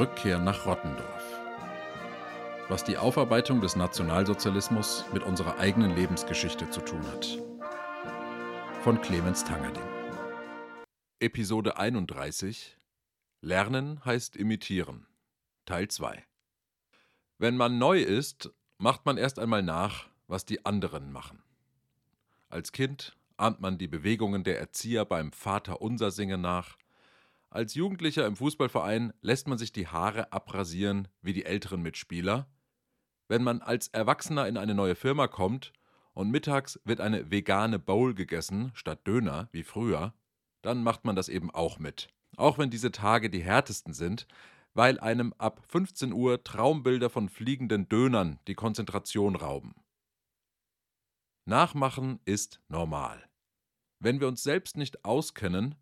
Rückkehr nach Rottendorf. Was die Aufarbeitung des Nationalsozialismus mit unserer eigenen Lebensgeschichte zu tun hat. Von Clemens Tangerding. Episode 31 Lernen heißt imitieren. Teil 2 Wenn man neu ist, macht man erst einmal nach, was die anderen machen. Als Kind ahmt man die Bewegungen der Erzieher beim Vater unser singen nach als Jugendlicher im Fußballverein lässt man sich die Haare abrasieren wie die älteren Mitspieler. Wenn man als Erwachsener in eine neue Firma kommt und mittags wird eine vegane Bowl gegessen statt Döner wie früher, dann macht man das eben auch mit. Auch wenn diese Tage die härtesten sind, weil einem ab 15 Uhr Traumbilder von fliegenden Dönern die Konzentration rauben. Nachmachen ist normal. Wenn wir uns selbst nicht auskennen,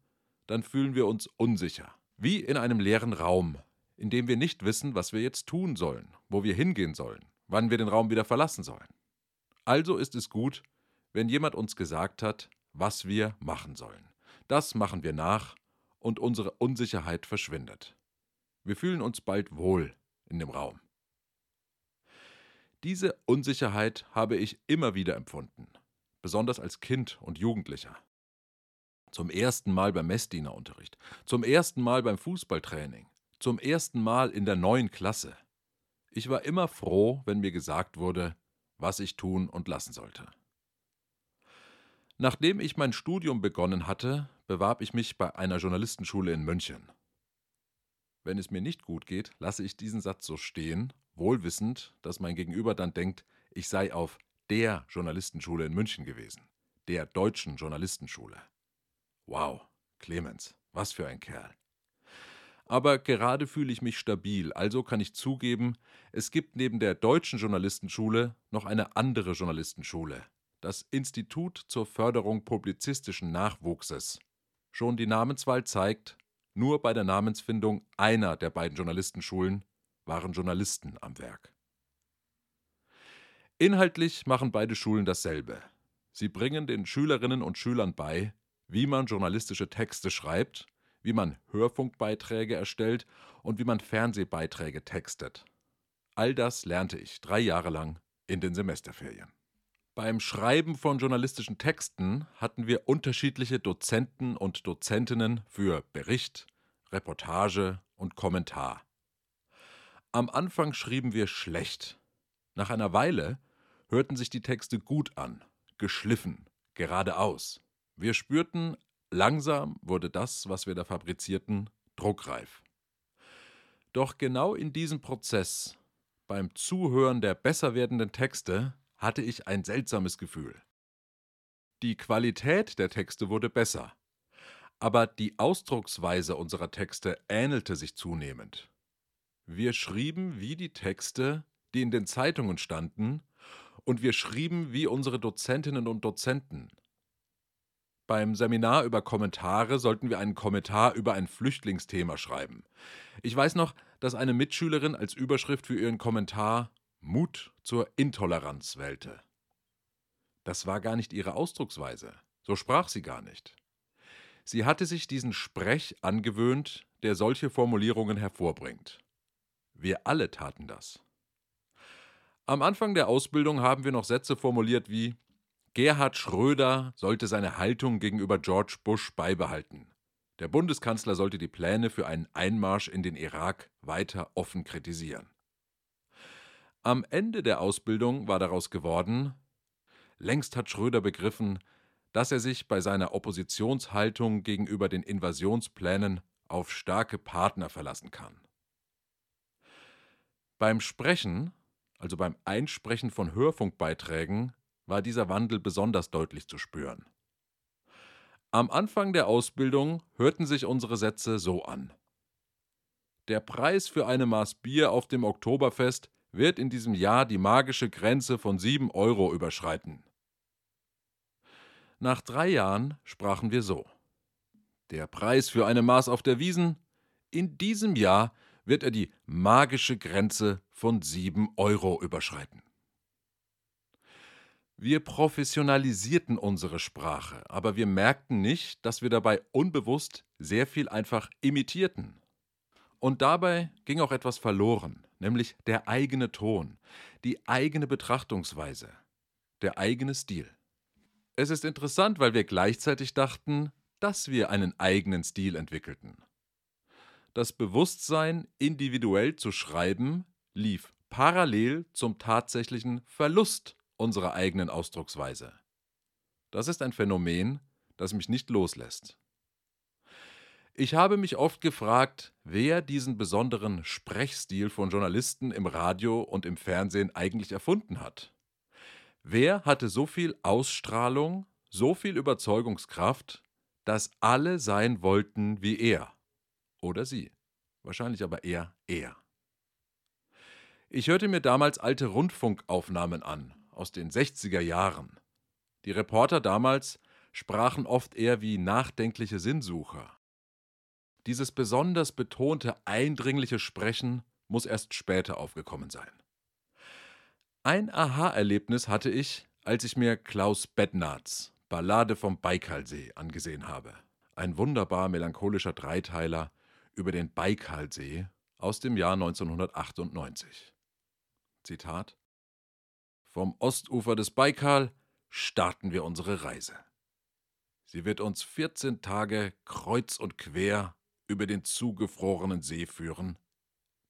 dann fühlen wir uns unsicher. Wie in einem leeren Raum, in dem wir nicht wissen, was wir jetzt tun sollen, wo wir hingehen sollen, wann wir den Raum wieder verlassen sollen. Also ist es gut, wenn jemand uns gesagt hat, was wir machen sollen. Das machen wir nach und unsere Unsicherheit verschwindet. Wir fühlen uns bald wohl in dem Raum. Diese Unsicherheit habe ich immer wieder empfunden, besonders als Kind und Jugendlicher. Zum ersten Mal beim Messdienerunterricht. Zum ersten Mal beim Fußballtraining. Zum ersten Mal in der neuen Klasse. Ich war immer froh, wenn mir gesagt wurde, was ich tun und lassen sollte. Nachdem ich mein Studium begonnen hatte, bewarb ich mich bei einer Journalistenschule in München. Wenn es mir nicht gut geht, lasse ich diesen Satz so stehen, wohlwissend, dass mein Gegenüber dann denkt, ich sei auf der Journalistenschule in München gewesen, der deutschen Journalistenschule. Wow, Clemens, was für ein Kerl. Aber gerade fühle ich mich stabil, also kann ich zugeben, es gibt neben der deutschen Journalistenschule noch eine andere Journalistenschule, das Institut zur Förderung publizistischen Nachwuchses. Schon die Namenswahl zeigt, nur bei der Namensfindung einer der beiden Journalistenschulen waren Journalisten am Werk. Inhaltlich machen beide Schulen dasselbe. Sie bringen den Schülerinnen und Schülern bei, wie man journalistische Texte schreibt, wie man Hörfunkbeiträge erstellt und wie man Fernsehbeiträge textet. All das lernte ich drei Jahre lang in den Semesterferien. Beim Schreiben von journalistischen Texten hatten wir unterschiedliche Dozenten und Dozentinnen für Bericht, Reportage und Kommentar. Am Anfang schrieben wir schlecht. Nach einer Weile hörten sich die Texte gut an, geschliffen, geradeaus. Wir spürten, langsam wurde das, was wir da fabrizierten, druckreif. Doch genau in diesem Prozess, beim Zuhören der besser werdenden Texte, hatte ich ein seltsames Gefühl. Die Qualität der Texte wurde besser, aber die Ausdrucksweise unserer Texte ähnelte sich zunehmend. Wir schrieben wie die Texte, die in den Zeitungen standen, und wir schrieben wie unsere Dozentinnen und Dozenten, beim Seminar über Kommentare sollten wir einen Kommentar über ein Flüchtlingsthema schreiben. Ich weiß noch, dass eine Mitschülerin als Überschrift für ihren Kommentar Mut zur Intoleranz wählte. Das war gar nicht ihre Ausdrucksweise. So sprach sie gar nicht. Sie hatte sich diesen Sprech angewöhnt, der solche Formulierungen hervorbringt. Wir alle taten das. Am Anfang der Ausbildung haben wir noch Sätze formuliert wie Gerhard Schröder sollte seine Haltung gegenüber George Bush beibehalten. Der Bundeskanzler sollte die Pläne für einen Einmarsch in den Irak weiter offen kritisieren. Am Ende der Ausbildung war daraus geworden, längst hat Schröder begriffen, dass er sich bei seiner Oppositionshaltung gegenüber den Invasionsplänen auf starke Partner verlassen kann. Beim Sprechen, also beim Einsprechen von Hörfunkbeiträgen, war dieser Wandel besonders deutlich zu spüren. Am Anfang der Ausbildung hörten sich unsere Sätze so an. Der Preis für eine Maß Bier auf dem Oktoberfest wird in diesem Jahr die magische Grenze von 7 Euro überschreiten. Nach drei Jahren sprachen wir so. Der Preis für eine Maß auf der Wiesen, in diesem Jahr wird er die magische Grenze von 7 Euro überschreiten. Wir professionalisierten unsere Sprache, aber wir merkten nicht, dass wir dabei unbewusst sehr viel einfach imitierten. Und dabei ging auch etwas verloren, nämlich der eigene Ton, die eigene Betrachtungsweise, der eigene Stil. Es ist interessant, weil wir gleichzeitig dachten, dass wir einen eigenen Stil entwickelten. Das Bewusstsein, individuell zu schreiben, lief parallel zum tatsächlichen Verlust unserer eigenen Ausdrucksweise. Das ist ein Phänomen, das mich nicht loslässt. Ich habe mich oft gefragt, wer diesen besonderen Sprechstil von Journalisten im Radio und im Fernsehen eigentlich erfunden hat. Wer hatte so viel Ausstrahlung, so viel Überzeugungskraft, dass alle sein wollten wie er oder sie? Wahrscheinlich aber eher er. Ich hörte mir damals alte Rundfunkaufnahmen an aus den 60er Jahren. Die Reporter damals sprachen oft eher wie nachdenkliche Sinnsucher. Dieses besonders betonte, eindringliche Sprechen muss erst später aufgekommen sein. Ein Aha-Erlebnis hatte ich, als ich mir Klaus Bednarz Ballade vom Baikalsee angesehen habe. Ein wunderbar melancholischer Dreiteiler über den Baikalsee aus dem Jahr 1998. Zitat vom Ostufer des Baikal starten wir unsere Reise. Sie wird uns 14 Tage kreuz und quer über den zugefrorenen See führen,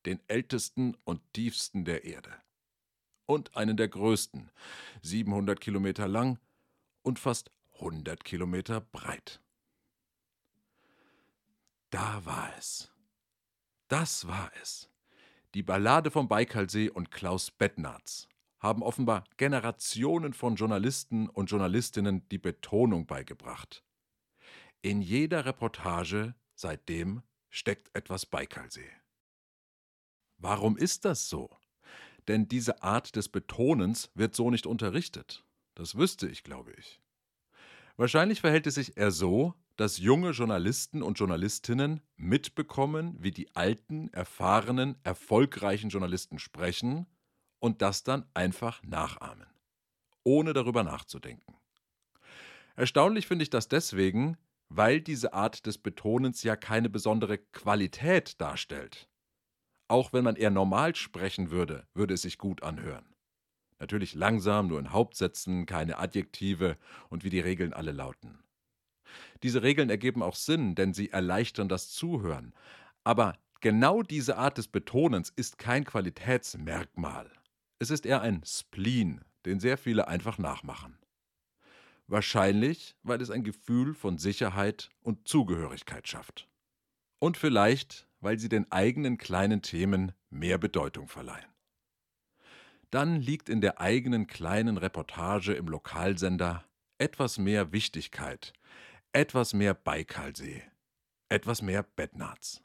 den ältesten und tiefsten der Erde. Und einen der größten, 700 Kilometer lang und fast 100 Kilometer breit. Da war es. Das war es. Die Ballade vom Baikalsee und Klaus Bettnarz haben offenbar Generationen von Journalisten und Journalistinnen die Betonung beigebracht. In jeder Reportage seitdem steckt etwas Baikalsee. Warum ist das so? Denn diese Art des Betonens wird so nicht unterrichtet. Das wüsste ich, glaube ich. Wahrscheinlich verhält es sich eher so, dass junge Journalisten und Journalistinnen mitbekommen, wie die alten, erfahrenen, erfolgreichen Journalisten sprechen und das dann einfach nachahmen, ohne darüber nachzudenken. Erstaunlich finde ich das deswegen, weil diese Art des Betonens ja keine besondere Qualität darstellt. Auch wenn man eher normal sprechen würde, würde es sich gut anhören. Natürlich langsam, nur in Hauptsätzen, keine Adjektive und wie die Regeln alle lauten. Diese Regeln ergeben auch Sinn, denn sie erleichtern das Zuhören. Aber genau diese Art des Betonens ist kein Qualitätsmerkmal. Es ist eher ein Spleen, den sehr viele einfach nachmachen. Wahrscheinlich, weil es ein Gefühl von Sicherheit und Zugehörigkeit schafft. Und vielleicht, weil sie den eigenen kleinen Themen mehr Bedeutung verleihen. Dann liegt in der eigenen kleinen Reportage im Lokalsender etwas mehr Wichtigkeit, etwas mehr Baikalsee, etwas mehr Bettnarz.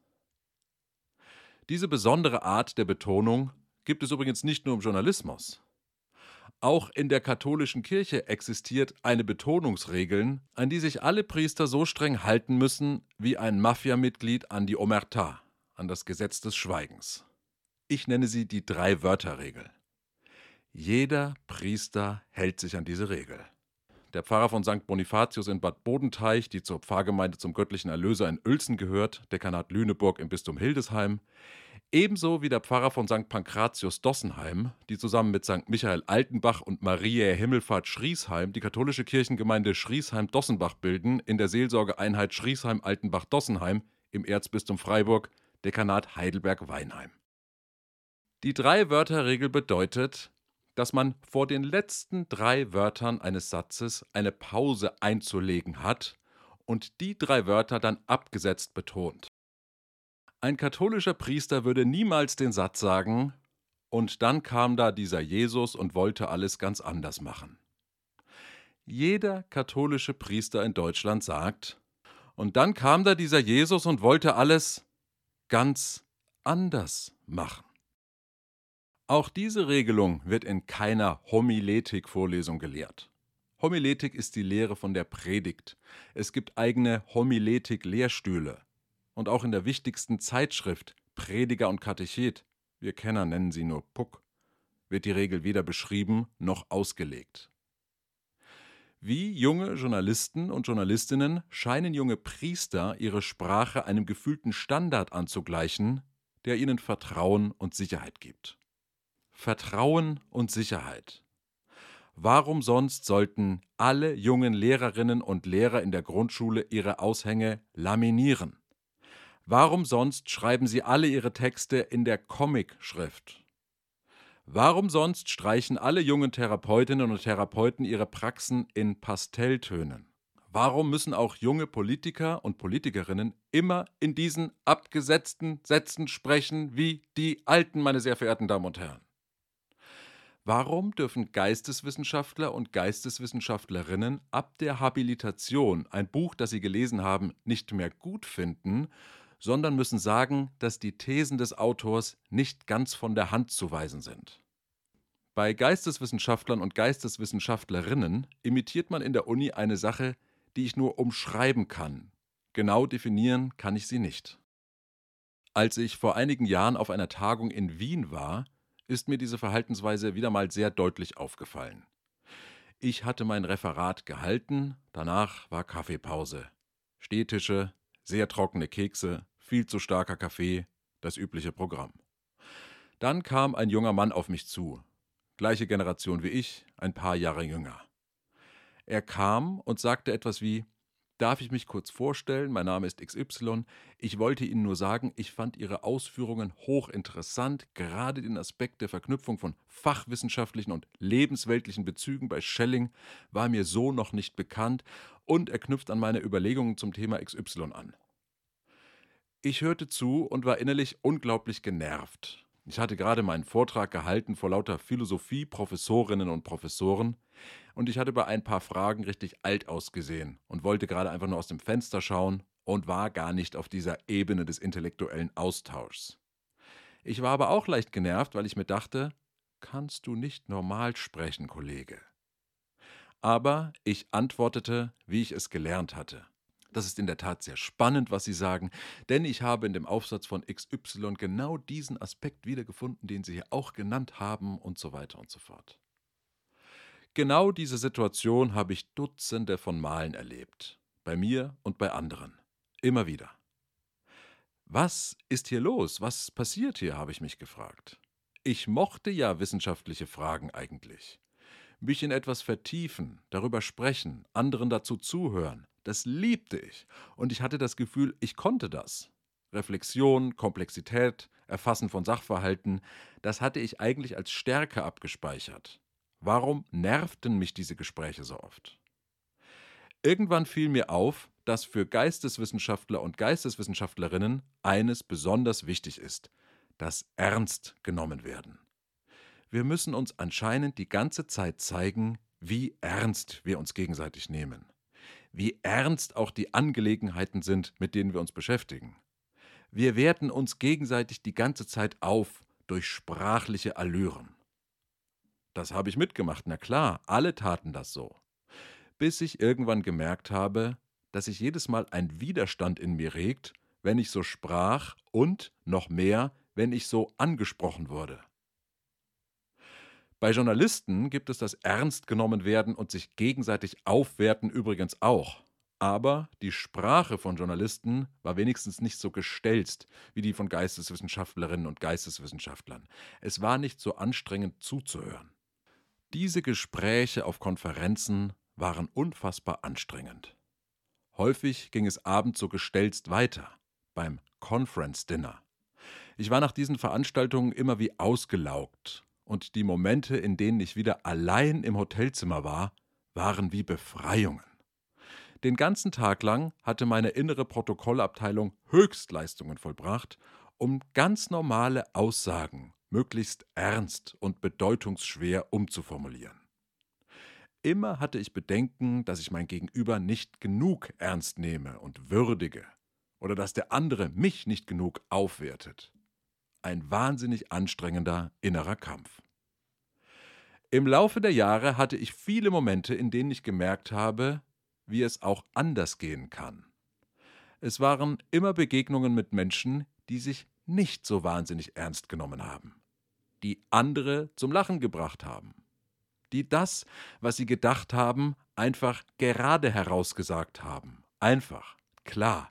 Diese besondere Art der Betonung gibt es übrigens nicht nur im Journalismus. Auch in der katholischen Kirche existiert eine Betonungsregel, an die sich alle Priester so streng halten müssen wie ein Mafiamitglied an die Omerta, an das Gesetz des Schweigens. Ich nenne sie die Drei-Wörter-Regel. Jeder Priester hält sich an diese Regel. Der Pfarrer von St. Bonifatius in Bad Bodenteich, die zur Pfarrgemeinde zum göttlichen Erlöser in Uelzen gehört, Dekanat Lüneburg im Bistum Hildesheim, Ebenso wie der Pfarrer von St. Pankratius Dossenheim, die zusammen mit St. Michael Altenbach und Mariä Himmelfahrt Schriesheim die katholische Kirchengemeinde Schriesheim-Dossenbach bilden, in der Seelsorgeeinheit Schriesheim-Altenbach-Dossenheim im Erzbistum Freiburg, Dekanat Heidelberg-Weinheim. Die Drei-Wörter-Regel bedeutet, dass man vor den letzten drei Wörtern eines Satzes eine Pause einzulegen hat und die drei Wörter dann abgesetzt betont. Ein katholischer Priester würde niemals den Satz sagen, und dann kam da dieser Jesus und wollte alles ganz anders machen. Jeder katholische Priester in Deutschland sagt, und dann kam da dieser Jesus und wollte alles ganz anders machen. Auch diese Regelung wird in keiner Homiletik-Vorlesung gelehrt. Homiletik ist die Lehre von der Predigt. Es gibt eigene Homiletik-Lehrstühle und auch in der wichtigsten Zeitschrift Prediger und Katechet, wir Kenner nennen sie nur Puck, wird die Regel weder beschrieben noch ausgelegt. Wie junge Journalisten und Journalistinnen scheinen junge Priester ihre Sprache einem gefühlten Standard anzugleichen, der ihnen Vertrauen und Sicherheit gibt. Vertrauen und Sicherheit. Warum sonst sollten alle jungen Lehrerinnen und Lehrer in der Grundschule ihre Aushänge laminieren? Warum sonst schreiben sie alle ihre Texte in der Comic-Schrift? Warum sonst streichen alle jungen Therapeutinnen und Therapeuten ihre Praxen in Pastelltönen? Warum müssen auch junge Politiker und Politikerinnen immer in diesen abgesetzten Sätzen sprechen wie die Alten, meine sehr verehrten Damen und Herren? Warum dürfen Geisteswissenschaftler und Geisteswissenschaftlerinnen ab der Habilitation ein Buch, das sie gelesen haben, nicht mehr gut finden, sondern müssen sagen, dass die Thesen des Autors nicht ganz von der Hand zu weisen sind? Bei Geisteswissenschaftlern und Geisteswissenschaftlerinnen imitiert man in der Uni eine Sache, die ich nur umschreiben kann. Genau definieren kann ich sie nicht. Als ich vor einigen Jahren auf einer Tagung in Wien war, ist mir diese Verhaltensweise wieder mal sehr deutlich aufgefallen. Ich hatte mein Referat gehalten, danach war Kaffeepause. Stehtische, sehr trockene Kekse, viel zu starker Kaffee, das übliche Programm. Dann kam ein junger Mann auf mich zu, gleiche Generation wie ich, ein paar Jahre jünger. Er kam und sagte etwas wie Darf ich mich kurz vorstellen? Mein Name ist XY. Ich wollte Ihnen nur sagen, ich fand Ihre Ausführungen hochinteressant. Gerade den Aspekt der Verknüpfung von fachwissenschaftlichen und lebensweltlichen Bezügen bei Schelling war mir so noch nicht bekannt und er knüpft an meine Überlegungen zum Thema XY an. Ich hörte zu und war innerlich unglaublich genervt. Ich hatte gerade meinen Vortrag gehalten vor lauter Philosophie-Professorinnen und Professoren und ich hatte bei ein paar Fragen richtig alt ausgesehen und wollte gerade einfach nur aus dem Fenster schauen und war gar nicht auf dieser Ebene des intellektuellen Austauschs. Ich war aber auch leicht genervt, weil ich mir dachte, kannst du nicht normal sprechen, Kollege? Aber ich antwortete, wie ich es gelernt hatte. Das ist in der Tat sehr spannend, was Sie sagen, denn ich habe in dem Aufsatz von XY genau diesen Aspekt wiedergefunden, den Sie hier auch genannt haben und so weiter und so fort. Genau diese Situation habe ich Dutzende von Malen erlebt, bei mir und bei anderen, immer wieder. Was ist hier los? Was passiert hier, habe ich mich gefragt. Ich mochte ja wissenschaftliche Fragen eigentlich. Mich in etwas vertiefen, darüber sprechen, anderen dazu zuhören, das liebte ich. Und ich hatte das Gefühl, ich konnte das. Reflexion, Komplexität, Erfassen von Sachverhalten, das hatte ich eigentlich als Stärke abgespeichert. Warum nervten mich diese Gespräche so oft? Irgendwann fiel mir auf, dass für Geisteswissenschaftler und Geisteswissenschaftlerinnen eines besonders wichtig ist, das ernst genommen werden. Wir müssen uns anscheinend die ganze Zeit zeigen, wie ernst wir uns gegenseitig nehmen wie ernst auch die Angelegenheiten sind, mit denen wir uns beschäftigen. Wir werten uns gegenseitig die ganze Zeit auf durch sprachliche Allüren. Das habe ich mitgemacht, na klar, alle taten das so. Bis ich irgendwann gemerkt habe, dass sich jedes Mal ein Widerstand in mir regt, wenn ich so sprach und noch mehr, wenn ich so angesprochen wurde. Bei Journalisten gibt es das Ernst genommen werden und sich gegenseitig aufwerten übrigens auch. Aber die Sprache von Journalisten war wenigstens nicht so gestelzt wie die von Geisteswissenschaftlerinnen und Geisteswissenschaftlern. Es war nicht so anstrengend zuzuhören. Diese Gespräche auf Konferenzen waren unfassbar anstrengend. Häufig ging es abends so gestelzt weiter, beim Conference Dinner. Ich war nach diesen Veranstaltungen immer wie ausgelaugt und die Momente, in denen ich wieder allein im Hotelzimmer war, waren wie Befreiungen. Den ganzen Tag lang hatte meine innere Protokollabteilung Höchstleistungen vollbracht, um ganz normale Aussagen möglichst ernst und bedeutungsschwer umzuformulieren. Immer hatte ich Bedenken, dass ich mein Gegenüber nicht genug ernst nehme und würdige oder dass der andere mich nicht genug aufwertet ein wahnsinnig anstrengender innerer Kampf. Im Laufe der Jahre hatte ich viele Momente, in denen ich gemerkt habe, wie es auch anders gehen kann. Es waren immer Begegnungen mit Menschen, die sich nicht so wahnsinnig ernst genommen haben, die andere zum Lachen gebracht haben, die das, was sie gedacht haben, einfach gerade herausgesagt haben. Einfach, klar.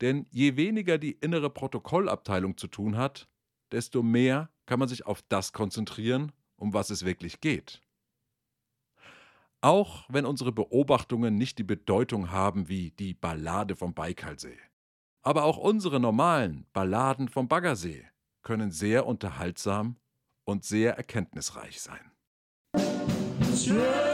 Denn je weniger die innere Protokollabteilung zu tun hat, desto mehr kann man sich auf das konzentrieren, um was es wirklich geht. Auch wenn unsere Beobachtungen nicht die Bedeutung haben wie die Ballade vom Baikalsee. Aber auch unsere normalen Balladen vom Baggersee können sehr unterhaltsam und sehr erkenntnisreich sein. Schön.